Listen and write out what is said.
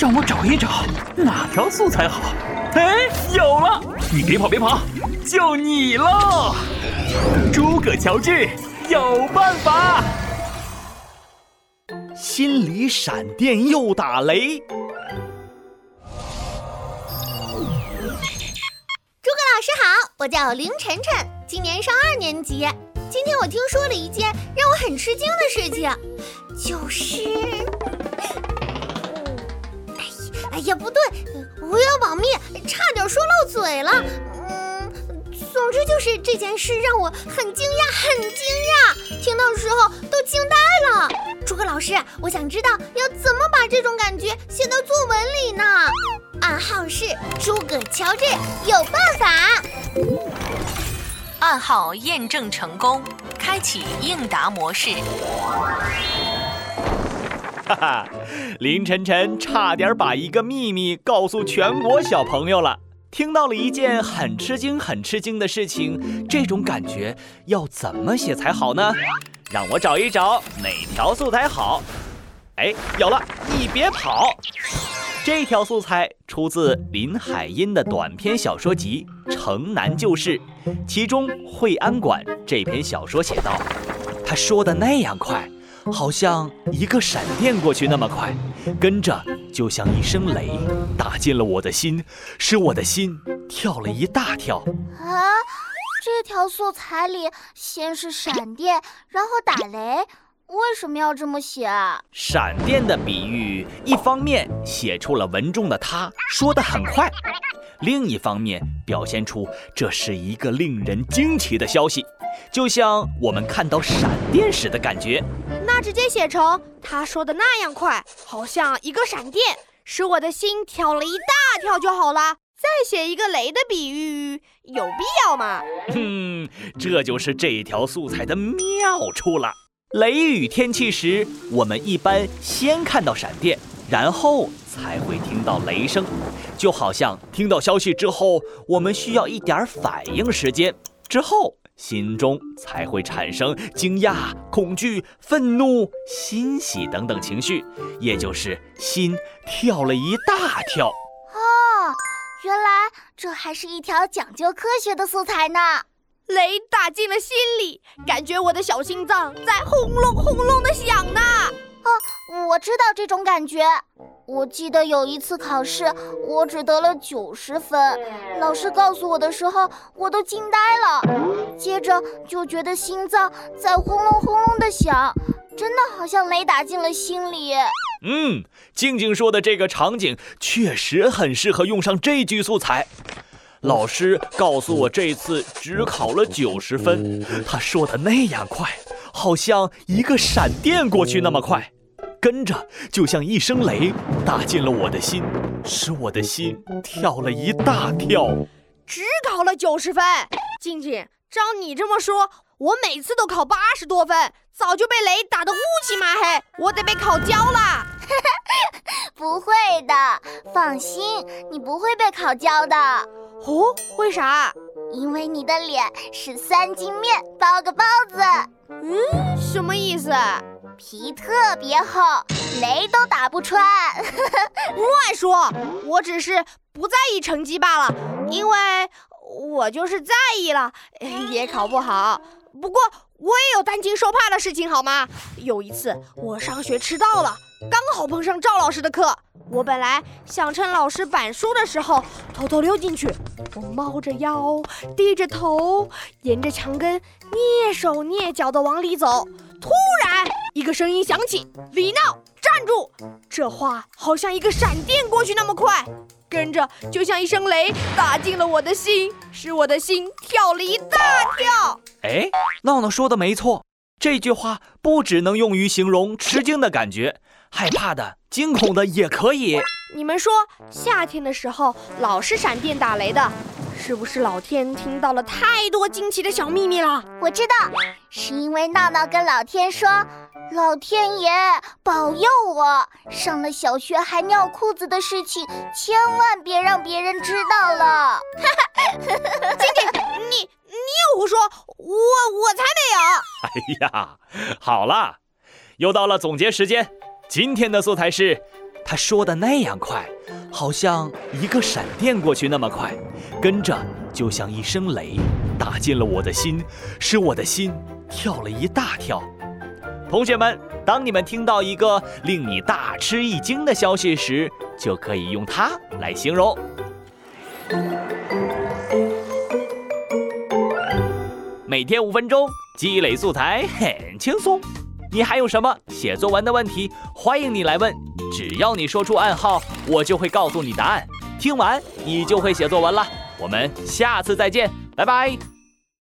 让我找一找哪条素材好。哎，有了！你别跑别跑，就你喽！诸葛乔治有办法。心里闪电又打雷。诸葛老师好，我叫林晨晨，今年上二年级。今天我听说了一件让我很吃惊的事情，就是，哎呀，不对，我要保密，差点说漏嘴了。嗯，总之就是这件事让我很惊讶，很惊讶，听到时候都惊呆了。诸葛老师，我想知道要怎么把这种感觉写到作文里呢？暗号是诸葛乔治有办法。暗号验证成功，开启应答模式。哈哈，林晨晨差点把一个秘密告诉全国小朋友了。听到了一件很吃惊、很吃惊的事情，这种感觉要怎么写才好呢？让我找一找哪条素材好。哎，有了，你别跑。这条素材出自林海音的短篇小说集《城南旧事》，其中《惠安馆》这篇小说写道：“他说的那样快，好像一个闪电过去那么快，跟着就像一声雷打进了我的心，使我的心跳了一大跳。”啊，这条素材里先是闪电，然后打雷。为什么要这么写啊？闪电的比喻，一方面写出了文中的他说的很快，另一方面表现出这是一个令人惊奇的消息，就像我们看到闪电时的感觉。直接写成他说的那样快，好像一个闪电，使我的心跳了一大跳就好了。再写一个雷的比喻，有必要吗？哼，这就是这条素材的妙处了。雷雨天气时，我们一般先看到闪电，然后才会听到雷声，就好像听到消息之后，我们需要一点反应时间，之后心中才会产生惊讶、恐惧、愤怒、欣喜等等情绪，也就是心跳了一大跳。哦，原来这还是一条讲究科学的素材呢。雷打进了心里，感觉我的小心脏在轰隆轰隆的响呢。啊，我知道这种感觉。我记得有一次考试，我只得了九十分，老师告诉我的时候，我都惊呆了。接着就觉得心脏在轰隆轰隆的响，真的好像雷打进了心里。嗯，静静说的这个场景确实很适合用上这句素材。老师告诉我，这次只考了九十分。他说的那样快，好像一个闪电过去那么快，跟着就像一声雷打进了我的心，使我的心跳了一大跳。只考了九十分，静静，照你这么说，我每次都考八十多分，早就被雷打得乌漆麻黑，我得被烤焦了。不会的，放心，你不会被烤焦的。哦，为啥？因为你的脸是三斤面包个包子。嗯，什么意思？皮特别厚，雷都打不穿。乱说，我只是不在意成绩罢了。因为我就是在意了，也考不好。不过我也有担惊受怕的事情，好吗？有一次我上学迟到了，刚好碰上赵老师的课。我本来想趁老师板书的时候偷偷溜进去，我猫着腰，低着头，沿着墙根蹑手蹑脚地往里走。突然，一个声音响起：“李闹，站住！”这话好像一个闪电过去那么快，跟着就像一声雷打进了我的心，使我的心跳了一大跳。哎，闹闹说的没错，这句话不只能用于形容吃惊的感觉。害怕的、惊恐的也可以。你们说，夏天的时候老是闪电打雷的，是不是老天听到了太多惊奇的小秘密了？我知道，是因为闹闹跟老天说：“老天爷保佑我，上了小学还尿裤子的事情，千万别让别人知道了。”晶晶，你你又胡说，我我才没有。哎呀，好了，又到了总结时间。今天的素材是，他说的那样快，好像一个闪电过去那么快，跟着就像一声雷，打进了我的心，使我的心跳了一大跳。同学们，当你们听到一个令你大吃一惊的消息时，就可以用它来形容。每天五分钟，积累素材很轻松。你还有什么写作文的问题？欢迎你来问，只要你说出暗号，我就会告诉你答案。听完你就会写作文了。我们下次再见，拜拜。